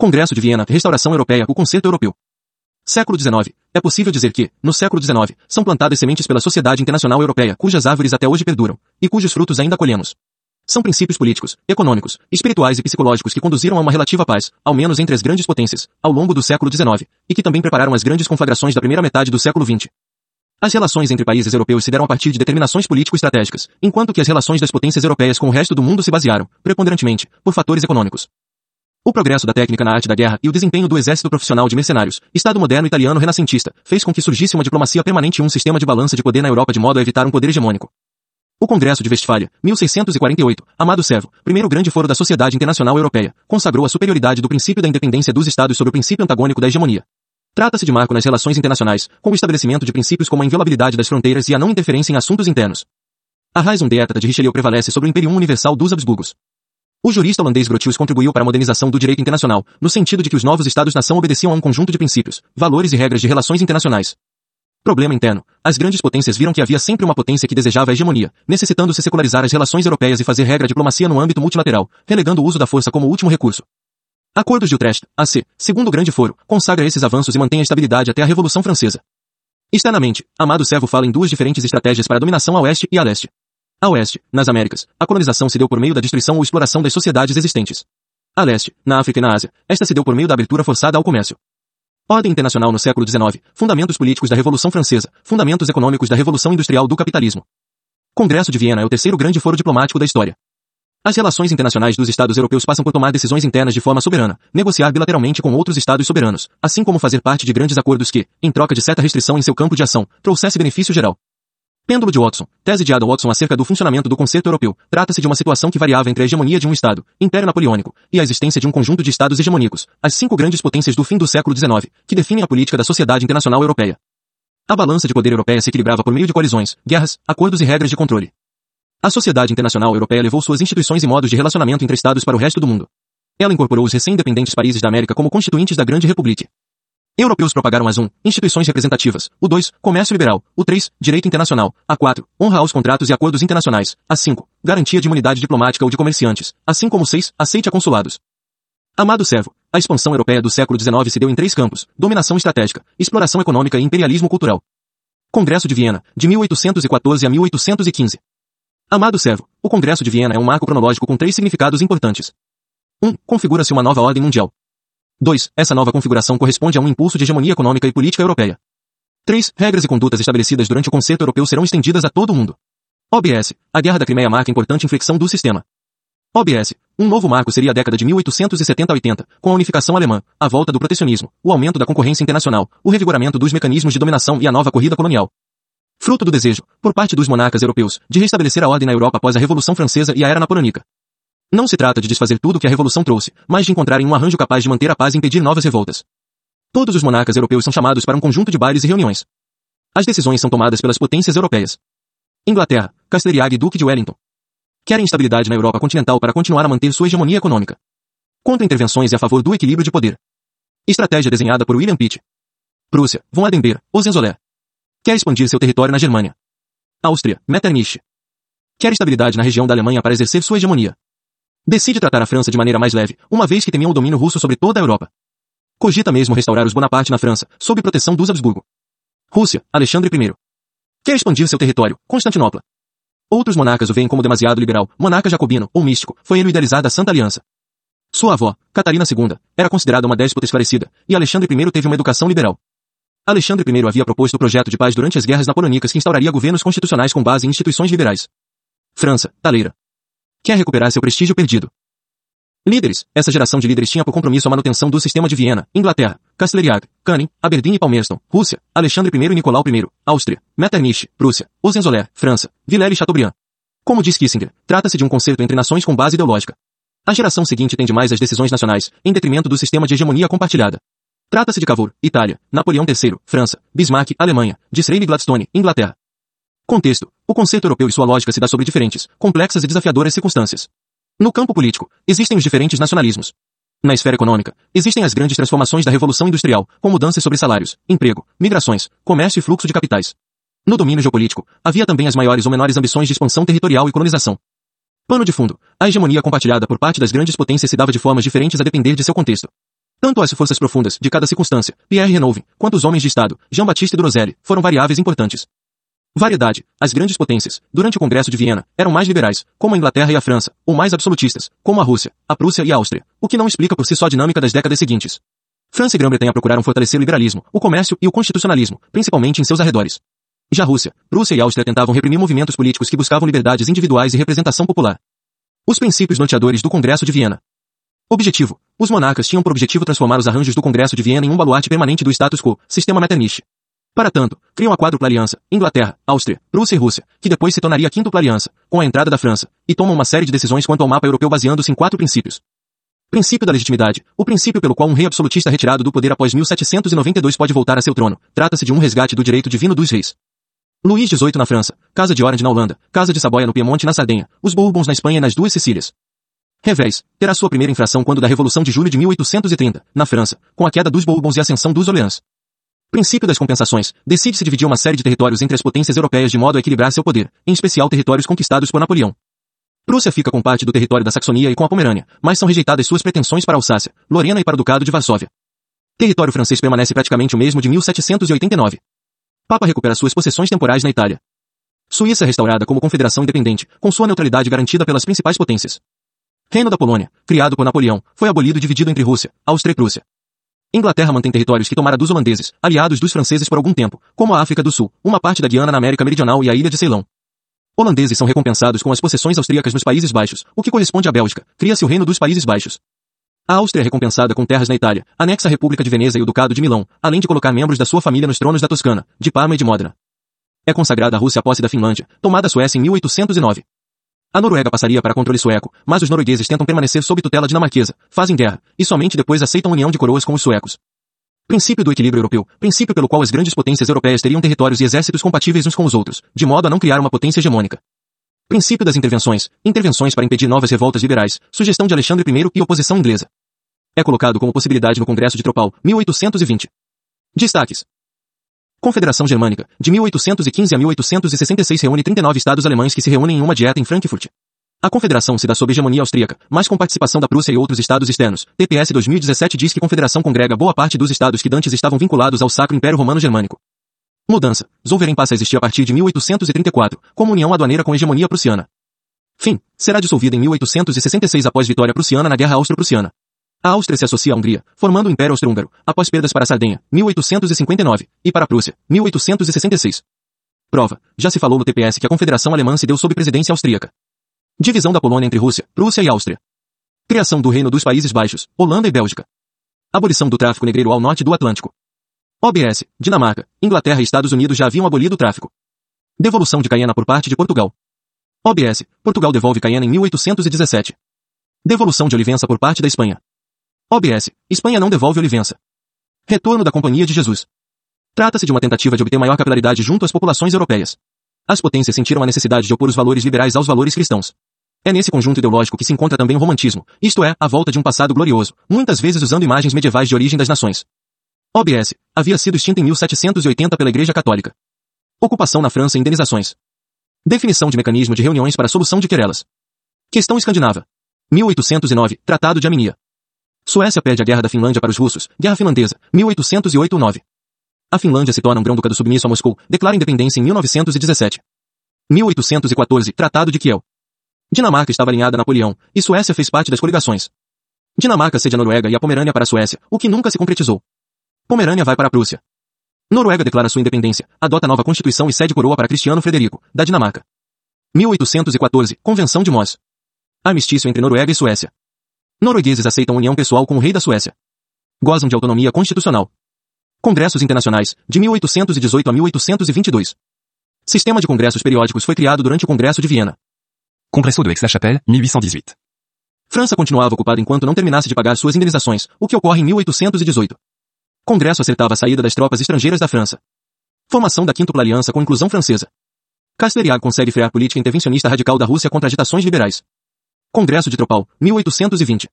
Congresso de Viena, Restauração Europeia, o Concerto Europeu. Século XIX. É possível dizer que, no século XIX, são plantadas sementes pela Sociedade Internacional Europeia, cujas árvores até hoje perduram, e cujos frutos ainda colhemos. São princípios políticos, econômicos, espirituais e psicológicos que conduziram a uma relativa paz, ao menos entre as grandes potências, ao longo do século XIX, e que também prepararam as grandes conflagrações da primeira metade do século XX. As relações entre países europeus se deram a partir de determinações político-estratégicas, enquanto que as relações das potências europeias com o resto do mundo se basearam, preponderantemente, por fatores econômicos. O progresso da técnica na arte da guerra e o desempenho do exército profissional de mercenários, Estado moderno italiano renascentista, fez com que surgisse uma diplomacia permanente e um sistema de balança de poder na Europa de modo a evitar um poder hegemônico. O Congresso de Westfália, 1648, Amado Servo, primeiro grande foro da Sociedade Internacional Europeia, consagrou a superioridade do princípio da independência dos Estados sobre o princípio antagônico da hegemonia. Trata-se de marco nas relações internacionais, com o estabelecimento de princípios como a inviolabilidade das fronteiras e a não interferência em assuntos internos. A Raison d'État de Richelieu prevalece sobre o Imperium Universal dos Habsburgos. O jurista holandês Grotius contribuiu para a modernização do direito internacional, no sentido de que os novos Estados-nação obedeciam a um conjunto de princípios, valores e regras de relações internacionais. Problema interno. As grandes potências viram que havia sempre uma potência que desejava a hegemonia, necessitando se secularizar as relações europeias e fazer regra a diplomacia no âmbito multilateral, relegando o uso da força como último recurso. Acordos de Utrecht, AC, segundo o Grande Foro, consagra esses avanços e mantém a estabilidade até a Revolução Francesa. Externamente, Amado Servo fala em duas diferentes estratégias para a dominação a oeste e a leste. A oeste, nas Américas, a colonização se deu por meio da destruição ou exploração das sociedades existentes. A leste, na África e na Ásia, esta se deu por meio da abertura forçada ao comércio. Ordem internacional no século XIX, fundamentos políticos da Revolução Francesa, fundamentos econômicos da Revolução Industrial do Capitalismo. Congresso de Viena é o terceiro grande foro diplomático da história. As relações internacionais dos Estados europeus passam por tomar decisões internas de forma soberana, negociar bilateralmente com outros Estados soberanos, assim como fazer parte de grandes acordos que, em troca de certa restrição em seu campo de ação, trouxesse benefício geral. Pêndulo de Watson, tese de Adam Watson acerca do funcionamento do concerto europeu, trata-se de uma situação que variava entre a hegemonia de um Estado, Império Napoleônico, e a existência de um conjunto de Estados hegemônicos, as cinco grandes potências do fim do século XIX, que definem a política da sociedade internacional europeia. A balança de poder europeia se equilibrava por meio de coalizões, guerras, acordos e regras de controle. A Sociedade Internacional Europeia levou suas instituições e modos de relacionamento entre Estados para o resto do mundo. Ela incorporou os recém-independentes países da América como constituintes da Grande República. Europeus propagaram as 1. Instituições representativas. O 2. Comércio liberal. O 3. Direito internacional. A 4. Honra aos contratos e acordos internacionais. A 5. Garantia de imunidade diplomática ou de comerciantes. Assim como o 6. Aceite a consulados. Amado servo, a expansão europeia do século XIX se deu em três campos. Dominação estratégica, exploração econômica e imperialismo cultural. Congresso de Viena, de 1814 a 1815. Amado servo, o Congresso de Viena é um marco cronológico com três significados importantes. 1. Um, Configura-se uma nova ordem mundial. 2. Essa nova configuração corresponde a um impulso de hegemonia econômica e política europeia. 3. Regras e condutas estabelecidas durante o concerto europeu serão estendidas a todo o mundo. OBS. A Guerra da Crimeia marca importante inflexão do sistema. OBS. Um novo marco seria a década de 1870-80, com a unificação alemã, a volta do protecionismo, o aumento da concorrência internacional, o revigoramento dos mecanismos de dominação e a nova corrida colonial. Fruto do desejo, por parte dos monarcas europeus, de restabelecer a ordem na Europa após a Revolução Francesa e a Era Napoleônica. Não se trata de desfazer tudo o que a Revolução trouxe, mas de encontrarem um arranjo capaz de manter a paz e impedir novas revoltas. Todos os monarcas europeus são chamados para um conjunto de bailes e reuniões. As decisões são tomadas pelas potências europeias. Inglaterra, Castelriag e Duque de Wellington. Querem estabilidade na Europa continental para continuar a manter sua hegemonia econômica. Contra intervenções e a favor do equilíbrio de poder. Estratégia desenhada por William Pitt. Prússia, von Adenberg, Hohenzollern. Quer expandir seu território na Germânia. Áustria, Metternich. Quer estabilidade na região da Alemanha para exercer sua hegemonia. Decide tratar a França de maneira mais leve, uma vez que temia o domínio russo sobre toda a Europa. Cogita mesmo restaurar os Bonaparte na França, sob proteção dos Habsburgo. Rússia, Alexandre I. Quer expandir seu território, Constantinopla. Outros monarcas o veem como demasiado liberal, monarca jacobino, ou místico, foi ele idealizada a Santa Aliança. Sua avó, Catarina II, era considerada uma déspota esclarecida, e Alexandre I teve uma educação liberal. Alexandre I havia proposto o projeto de paz durante as guerras napoleônicas que instauraria governos constitucionais com base em instituições liberais. França, Taleira. Quer recuperar seu prestígio perdido. Líderes. Essa geração de líderes tinha por compromisso a manutenção do sistema de Viena, Inglaterra, Casteleriag, Canning, Aberdeen e Palmerston, Rússia, Alexandre I e Nicolau I, Áustria, Metternich, Prússia, Hohenzollern, França, Villers e Chateaubriand. Como diz Kissinger, trata-se de um concerto entre nações com base ideológica. A geração seguinte tem demais as decisões nacionais, em detrimento do sistema de hegemonia compartilhada. Trata-se de Cavour, Itália, Napoleão III, França, Bismarck, Alemanha, Disraeli e Gladstone, Inglaterra. Contexto. O conceito europeu e sua lógica se dá sobre diferentes, complexas e desafiadoras circunstâncias. No campo político, existem os diferentes nacionalismos. Na esfera econômica, existem as grandes transformações da Revolução Industrial, com mudanças sobre salários, emprego, migrações, comércio e fluxo de capitais. No domínio geopolítico, havia também as maiores ou menores ambições de expansão territorial e colonização. Pano de fundo. A hegemonia compartilhada por parte das grandes potências se dava de formas diferentes a depender de seu contexto. Tanto as forças profundas, de cada circunstância, Pierre Renouvin, quanto os homens de Estado, Jean-Baptiste Drozelli, foram variáveis importantes. Variedade. As grandes potências, durante o Congresso de Viena, eram mais liberais, como a Inglaterra e a França, ou mais absolutistas, como a Rússia, a Prússia e a Áustria, o que não explica por si só a dinâmica das décadas seguintes. França e Grã-Bretanha procuraram fortalecer o liberalismo, o comércio e o constitucionalismo, principalmente em seus arredores. Já Rússia, Prússia e Áustria tentavam reprimir movimentos políticos que buscavam liberdades individuais e representação popular. Os princípios norteadores do Congresso de Viena. Objetivo. Os monarcas tinham por objetivo transformar os arranjos do Congresso de Viena em um baluarte permanente do status quo, sistema Metternich. Para tanto, criam a quádrupla aliança, Inglaterra, Áustria, Prússia e Rússia, que depois se tornaria a quíntupla aliança, com a entrada da França, e tomam uma série de decisões quanto ao mapa europeu baseando-se em quatro princípios. Princípio da legitimidade, o princípio pelo qual um rei absolutista retirado do poder após 1792 pode voltar a seu trono, trata-se de um resgate do direito divino dos reis. Luís XVIII na França, Casa de Orange na Holanda, Casa de Saboia no Piemonte na Sardenha, os Bourbons na Espanha e nas duas Sicílias. Revés, terá sua primeira infração quando da Revolução de Julho de 1830, na França, com a queda dos Bourbons e ascensão dos Orleans. Princípio das compensações, decide-se dividir uma série de territórios entre as potências europeias de modo a equilibrar seu poder, em especial territórios conquistados por Napoleão. Prússia fica com parte do território da Saxonia e com a Pomerânia, mas são rejeitadas suas pretensões para Alsácia, Lorena e para o Ducado de Varsóvia. Território francês permanece praticamente o mesmo de 1789. Papa recupera suas possessões temporais na Itália. Suíça restaurada como confederação independente, com sua neutralidade garantida pelas principais potências. Reino da Polônia, criado por Napoleão, foi abolido e dividido entre Rússia, Áustria e Prússia. Inglaterra mantém territórios que tomara dos holandeses, aliados dos franceses por algum tempo, como a África do Sul, uma parte da Guiana na América Meridional e a ilha de Ceilão. Holandeses são recompensados com as possessões austríacas nos Países Baixos, o que corresponde à Bélgica, cria-se o Reino dos Países Baixos. A Áustria é recompensada com terras na Itália, anexa a República de Veneza e o Ducado de Milão, além de colocar membros da sua família nos tronos da Toscana, de Parma e de Modena. É consagrada a Rússia a posse da Finlândia, tomada a Suécia em 1809. A Noruega passaria para controle sueco, mas os noruegueses tentam permanecer sob tutela dinamarquesa, fazem guerra, e somente depois aceitam a união de coroas com os suecos. Princípio do equilíbrio europeu, princípio pelo qual as grandes potências europeias teriam territórios e exércitos compatíveis uns com os outros, de modo a não criar uma potência hegemônica. Princípio das intervenções, intervenções para impedir novas revoltas liberais, sugestão de Alexandre I e oposição inglesa. É colocado como possibilidade no Congresso de Tropal, 1820. Destaques. Confederação Germânica, de 1815 a 1866 reúne 39 estados alemães que se reúnem em uma dieta em Frankfurt. A confederação se dá sob hegemonia austríaca, mas com participação da Prússia e outros estados externos. TPS 2017 diz que confederação congrega boa parte dos estados que dantes estavam vinculados ao Sacro Império Romano Germânico. Mudança. Zollverein passa a existir a partir de 1834, como união aduaneira com hegemonia prussiana. Fim. Será dissolvida em 1866 após vitória prussiana na Guerra Austro-Prussiana. A Áustria se associa à Hungria, formando o Império Austro-Húngaro, após perdas para a Sardenha, 1859, e para a Prússia, 1866. Prova. Já se falou no TPS que a Confederação Alemã se deu sob presidência austríaca. Divisão da Polônia entre Rússia, Prússia e Áustria. Criação do Reino dos Países Baixos, Holanda e Bélgica. Abolição do tráfico negreiro ao norte do Atlântico. OBS, Dinamarca, Inglaterra e Estados Unidos já haviam abolido o tráfico. Devolução de Cayena por parte de Portugal. OBS, Portugal devolve Cayena em 1817. Devolução de Olivença por parte da Espanha. OBS. Espanha não devolve Olivença. Retorno da Companhia de Jesus. Trata-se de uma tentativa de obter maior capilaridade junto às populações europeias. As potências sentiram a necessidade de opor os valores liberais aos valores cristãos. É nesse conjunto ideológico que se encontra também o romantismo, isto é, a volta de um passado glorioso, muitas vezes usando imagens medievais de origem das nações. OBS. Havia sido extinta em 1780 pela Igreja Católica. Ocupação na França e indenizações. Definição de mecanismo de reuniões para solução de querelas. Questão escandinava. 1809, Tratado de Aminia. Suécia perde a guerra da Finlândia para os russos, Guerra Finlandesa, 1808-9. A Finlândia se torna um grão-ducado submisso a Moscou, declara independência em 1917. 1814, Tratado de Kiel. Dinamarca estava alinhada a Napoleão, e Suécia fez parte das coligações. Dinamarca cede a Noruega e a Pomerânia para a Suécia, o que nunca se concretizou. Pomerânia vai para a Prússia. Noruega declara sua independência, adota nova constituição e cede coroa para Cristiano Frederico, da Dinamarca. 1814, Convenção de Moss. Armistício entre Noruega e Suécia. Noruegueses aceitam união pessoal com o rei da Suécia. Gozam de autonomia constitucional. Congressos Internacionais, de 1818 a 1822. Sistema de congressos periódicos foi criado durante o Congresso de Viena. Congresso de Aix-la-Chapelle, 1818. França continuava ocupada enquanto não terminasse de pagar suas indenizações, o que ocorre em 1818. Congresso acertava a saída das tropas estrangeiras da França. Formação da Quíntupla Aliança com inclusão francesa. Castelriag consegue frear política intervencionista radical da Rússia contra agitações liberais. Congresso de Tropal, 1820.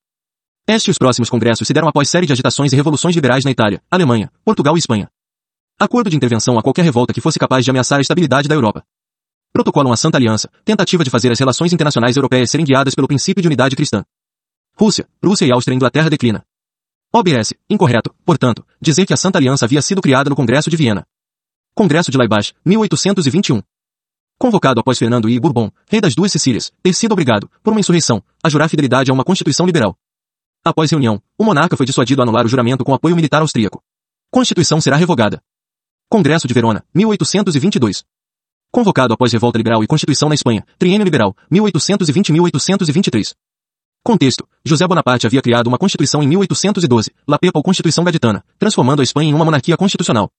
Este e os próximos congressos se deram após série de agitações e revoluções liberais na Itália, Alemanha, Portugal e Espanha. Acordo de intervenção a qualquer revolta que fosse capaz de ameaçar a estabilidade da Europa. Protocolo a Santa Aliança, tentativa de fazer as relações internacionais europeias serem guiadas pelo princípio de unidade cristã. Rússia, Prússia e Áustria e Inglaterra declina. OBS, incorreto, portanto, dizer que a Santa Aliança havia sido criada no Congresso de Viena. Congresso de Laibach, 1821. Convocado após Fernando I. Bourbon, rei das duas Sicílias, ter sido obrigado, por uma insurreição, a jurar fidelidade a uma constituição liberal. Após reunião, o monarca foi dissuadido a anular o juramento com apoio militar austríaco. Constituição será revogada. Congresso de Verona, 1822. Convocado após revolta liberal e constituição na Espanha, triênio liberal, 1820-1823. Contexto. José Bonaparte havia criado uma constituição em 1812, La Pepa ou Constituição Gaditana, transformando a Espanha em uma monarquia constitucional.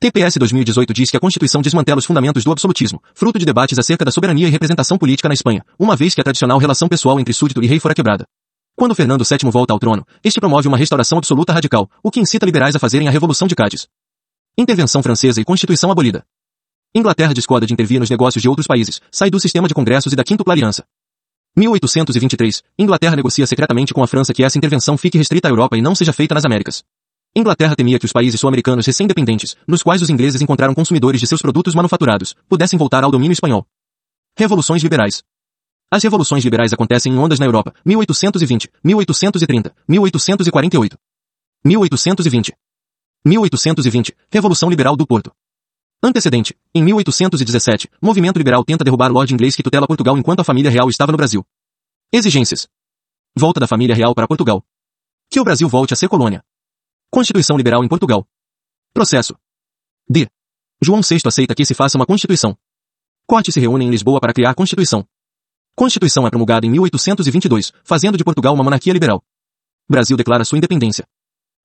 TPS 2018 diz que a Constituição desmantela os fundamentos do absolutismo, fruto de debates acerca da soberania e representação política na Espanha, uma vez que a tradicional relação pessoal entre súdito e rei fora quebrada. Quando Fernando VII volta ao trono, este promove uma restauração absoluta radical, o que incita liberais a fazerem a Revolução de Cádiz. Intervenção francesa e Constituição abolida. Inglaterra discorda de intervir nos negócios de outros países, sai do sistema de congressos e da quintupla aliança. 1823, Inglaterra negocia secretamente com a França que essa intervenção fique restrita à Europa e não seja feita nas Américas. Inglaterra temia que os países sul-americanos recém-dependentes, nos quais os ingleses encontraram consumidores de seus produtos manufaturados, pudessem voltar ao domínio espanhol. Revoluções liberais. As revoluções liberais acontecem em ondas na Europa, 1820, 1830, 1848. 1820. 1820, Revolução Liberal do Porto. Antecedente. Em 1817, movimento liberal tenta derrubar Lord inglês que tutela Portugal enquanto a família real estava no Brasil. Exigências. Volta da família real para Portugal. Que o Brasil volte a ser colônia. Constituição liberal em Portugal. Processo. D. João VI aceita que se faça uma Constituição. Corte se reúne em Lisboa para criar Constituição. Constituição é promulgada em 1822, fazendo de Portugal uma monarquia liberal. Brasil declara sua independência.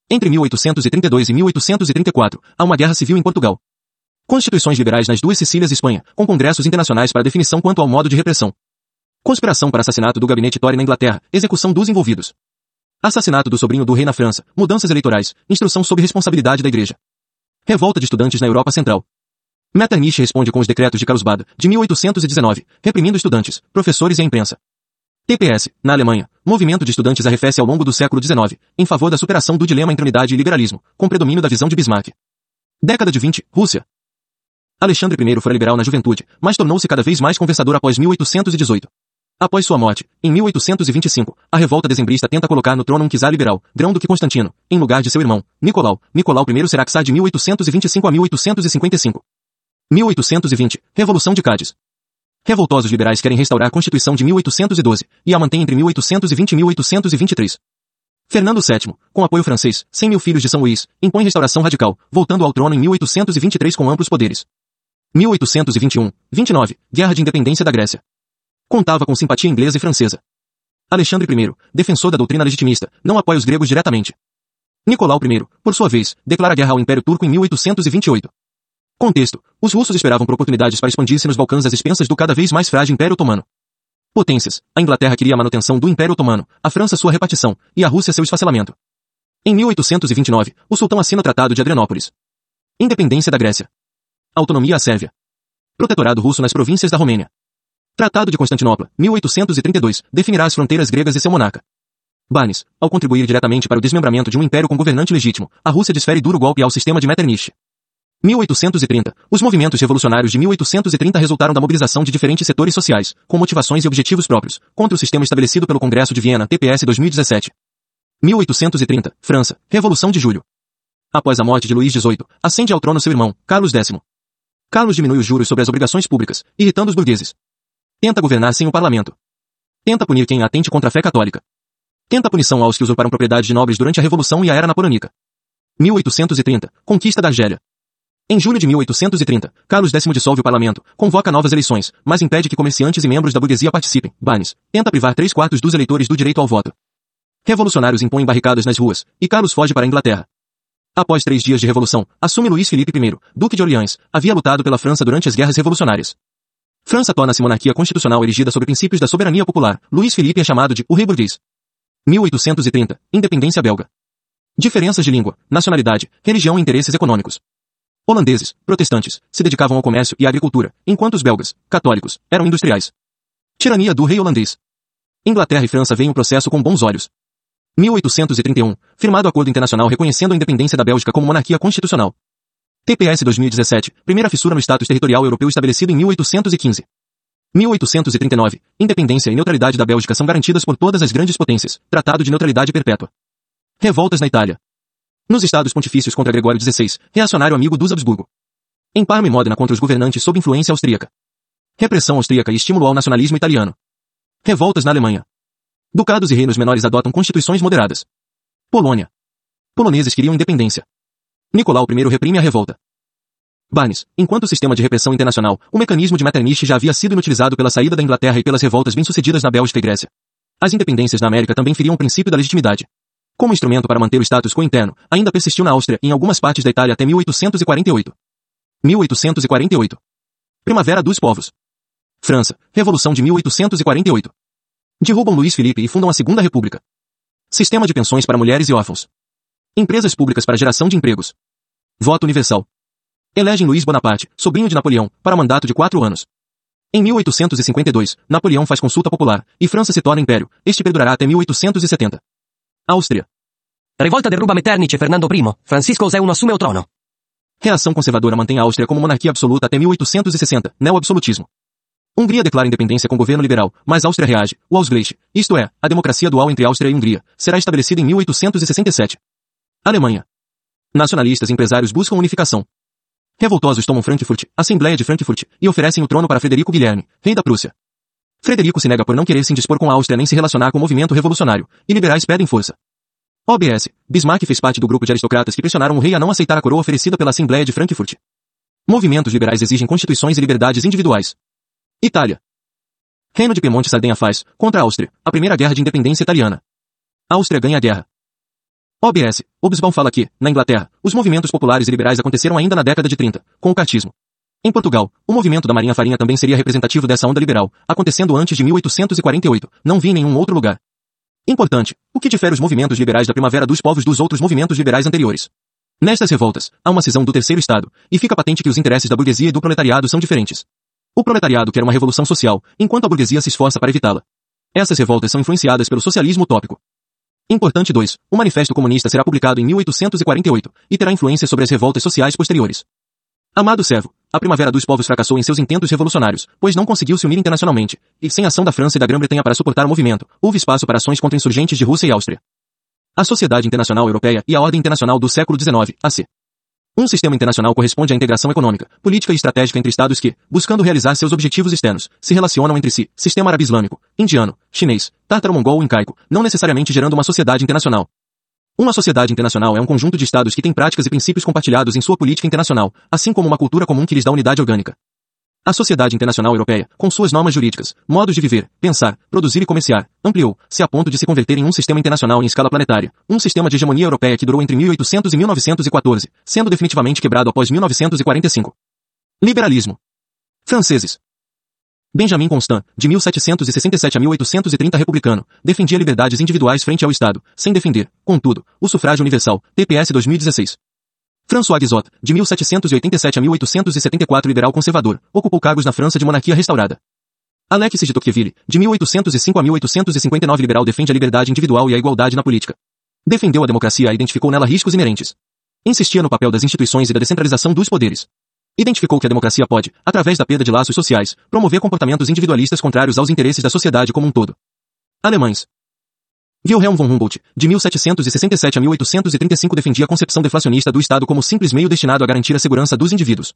Entre 1832 e 1834, há uma guerra civil em Portugal. Constituições liberais nas duas Sicílias e Espanha, com congressos internacionais para definição quanto ao modo de repressão. Conspiração para assassinato do gabinete Tory na Inglaterra, execução dos envolvidos. Assassinato do sobrinho do rei na França, mudanças eleitorais, instrução sob responsabilidade da igreja. Revolta de estudantes na Europa Central. Metternich responde com os decretos de Carlsbad, de 1819, reprimindo estudantes, professores e a imprensa. TPS, na Alemanha, movimento de estudantes arrefece ao longo do século XIX, em favor da superação do dilema entre unidade e liberalismo, com predomínio da visão de Bismarck. Década de 20, Rússia. Alexandre I fora liberal na juventude, mas tornou-se cada vez mais conversador após 1818. Após sua morte, em 1825, a revolta dezembrista tenta colocar no trono um czar liberal, grão do que Constantino, em lugar de seu irmão, Nicolau. Nicolau I será czar de 1825 a 1855. 1820, Revolução de Cádiz. Revoltosos liberais querem restaurar a Constituição de 1812, e a mantém entre 1820 e 1823. Fernando VII, com apoio francês, 100 mil filhos de São Luís, impõe restauração radical, voltando ao trono em 1823 com amplos poderes. 1821, 29, Guerra de Independência da Grécia. Contava com simpatia inglesa e francesa. Alexandre I, defensor da doutrina legitimista, não apoia os gregos diretamente. Nicolau I, por sua vez, declara guerra ao Império Turco em 1828. Contexto. Os russos esperavam por oportunidades para expandir-se nos Balcãs às expensas do cada vez mais frágil Império Otomano. Potências. A Inglaterra queria a manutenção do Império Otomano, a França sua repartição, e a Rússia seu esfacelamento. Em 1829, o sultão assina o Tratado de Adrianópolis. Independência da Grécia. Autonomia à Sérvia. Protetorado russo nas províncias da Romênia. Tratado de Constantinopla, 1832, definirá as fronteiras gregas e seu monarca. Barnes, ao contribuir diretamente para o desmembramento de um império com governante legítimo, a Rússia desfere duro golpe ao sistema de Metternich. 1830. Os movimentos revolucionários de 1830 resultaram da mobilização de diferentes setores sociais, com motivações e objetivos próprios, contra o sistema estabelecido pelo Congresso de Viena, TPS 2017. 1830. França. Revolução de Julho. Após a morte de Luís XVIII, ascende ao trono seu irmão, Carlos X. Carlos diminui os juros sobre as obrigações públicas, irritando os burgueses. Tenta governar sem o parlamento. Tenta punir quem atente contra a fé católica. Tenta punição aos que usurparam propriedade de nobres durante a Revolução e a Era Napoleônica. 1830. Conquista da Argélia. Em julho de 1830, Carlos X dissolve o parlamento, convoca novas eleições, mas impede que comerciantes e membros da burguesia participem. Barnes tenta privar três quartos dos eleitores do direito ao voto. Revolucionários impõem barricadas nas ruas, e Carlos foge para a Inglaterra. Após três dias de revolução, assume Luís Felipe I, Duque de Orleans, havia lutado pela França durante as guerras revolucionárias. França torna-se monarquia constitucional erigida sobre princípios da soberania popular. Luís Felipe é chamado de o rei burguês. 1830. Independência belga. Diferenças de língua, nacionalidade, religião e interesses econômicos. Holandeses, protestantes, se dedicavam ao comércio e à agricultura, enquanto os belgas, católicos, eram industriais. Tirania do rei holandês. Inglaterra e França veem o processo com bons olhos. 1831, firmado acordo internacional reconhecendo a independência da Bélgica como monarquia constitucional. TPS 2017, primeira fissura no status territorial europeu estabelecido em 1815. 1839, independência e neutralidade da Bélgica são garantidas por todas as grandes potências, Tratado de Neutralidade Perpétua. Revoltas na Itália. Nos estados pontifícios contra Gregório XVI, reacionário amigo dos Habsburgo. Em Parma e Modena contra os governantes sob influência austríaca. Repressão austríaca e estímulo ao nacionalismo italiano. Revoltas na Alemanha. Ducados e reinos menores adotam constituições moderadas. Polônia. Poloneses queriam independência. Nicolau I reprime a revolta. Barnes, enquanto sistema de repressão internacional, o mecanismo de Metternich já havia sido inutilizado pela saída da Inglaterra e pelas revoltas bem-sucedidas na Bélgica e Grécia. As independências na América também feriam o princípio da legitimidade. Como instrumento para manter o status quo interno, ainda persistiu na Áustria e em algumas partes da Itália até 1848. 1848. Primavera dos Povos. França, Revolução de 1848. Derrubam Luiz Felipe e fundam a Segunda República. Sistema de pensões para mulheres e órfãos. Empresas públicas para geração de empregos. Voto universal. Elegem Luiz Bonaparte, sobrinho de Napoleão, para mandato de quatro anos. Em 1852, Napoleão faz consulta popular, e França se torna império. Este perdurará até 1870. Áustria. Revolta derruba Metternich e Fernando I. Francisco Zé I assume o trono. Reação conservadora mantém a Áustria como monarquia absoluta até 1860, neo-absolutismo. Hungria declara independência com governo liberal, mas Áustria reage, o Ausgleich, isto é, a democracia dual entre Áustria e Hungria, será estabelecida em 1867. Alemanha. Nacionalistas e empresários buscam unificação. Revoltosos tomam Frankfurt, Assembleia de Frankfurt, e oferecem o trono para Frederico Guilherme, rei da Prússia. Frederico se nega por não querer se indispor com a Áustria nem se relacionar com o movimento revolucionário, e liberais pedem força. OBS. Bismarck fez parte do grupo de aristocratas que pressionaram o rei a não aceitar a coroa oferecida pela Assembleia de Frankfurt. Movimentos liberais exigem constituições e liberdades individuais. Itália. Reino de Piemonte Sardenha faz, contra a Áustria, a primeira guerra de independência italiana. Áustria ganha a guerra. OBS. Obsbaum fala que, na Inglaterra, os movimentos populares e liberais aconteceram ainda na década de 30, com o cartismo. Em Portugal, o movimento da Marinha Farinha também seria representativo dessa onda liberal, acontecendo antes de 1848, não vi em nenhum outro lugar. Importante, o que difere os movimentos liberais da Primavera dos Povos dos outros movimentos liberais anteriores? Nestas revoltas, há uma cisão do terceiro Estado, e fica patente que os interesses da burguesia e do proletariado são diferentes. O proletariado quer uma revolução social, enquanto a burguesia se esforça para evitá-la. Essas revoltas são influenciadas pelo socialismo utópico. Importante 2. O Manifesto Comunista será publicado em 1848 e terá influência sobre as revoltas sociais posteriores. Amado servo, a Primavera dos Povos fracassou em seus intentos revolucionários, pois não conseguiu se unir internacionalmente, e sem ação da França e da Grã-Bretanha para suportar o movimento, houve espaço para ações contra insurgentes de Rússia e Áustria. A Sociedade Internacional Europeia e a Ordem Internacional do século XIX, AC. Um sistema internacional corresponde à integração econômica, política e estratégica entre estados que, buscando realizar seus objetivos externos, se relacionam entre si, sistema árabe-islâmico, indiano, chinês, tártaro-mongol ou incaico, não necessariamente gerando uma sociedade internacional. Uma sociedade internacional é um conjunto de estados que tem práticas e princípios compartilhados em sua política internacional, assim como uma cultura comum que lhes dá unidade orgânica. A Sociedade Internacional Europeia, com suas normas jurídicas, modos de viver, pensar, produzir e comerciar, ampliou-se a ponto de se converter em um sistema internacional em escala planetária, um sistema de hegemonia europeia que durou entre 1800 e 1914, sendo definitivamente quebrado após 1945. Liberalismo. Franceses. Benjamin Constant, de 1767 a 1830 republicano, defendia liberdades individuais frente ao Estado, sem defender, contudo, o sufrágio universal, TPS 2016. François Guizot, de 1787 a 1874 liberal conservador, ocupou cargos na França de monarquia restaurada. Alexis de Tocqueville, de 1805 a 1859 liberal defende a liberdade individual e a igualdade na política. Defendeu a democracia e identificou nela riscos inerentes. Insistia no papel das instituições e da descentralização dos poderes. Identificou que a democracia pode, através da perda de laços sociais, promover comportamentos individualistas contrários aos interesses da sociedade como um todo. Alemães, Wilhelm von Humboldt, de 1767 a 1835 defendia a concepção deflacionista do Estado como simples meio destinado a garantir a segurança dos indivíduos.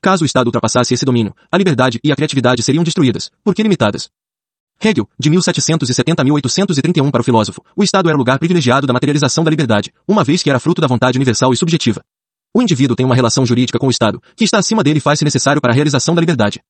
Caso o Estado ultrapassasse esse domínio, a liberdade e a criatividade seriam destruídas, porque limitadas. Hegel, de 1770 a 1831 para o filósofo, o Estado era o lugar privilegiado da materialização da liberdade, uma vez que era fruto da vontade universal e subjetiva. O indivíduo tem uma relação jurídica com o Estado, que está acima dele e faz-se necessário para a realização da liberdade.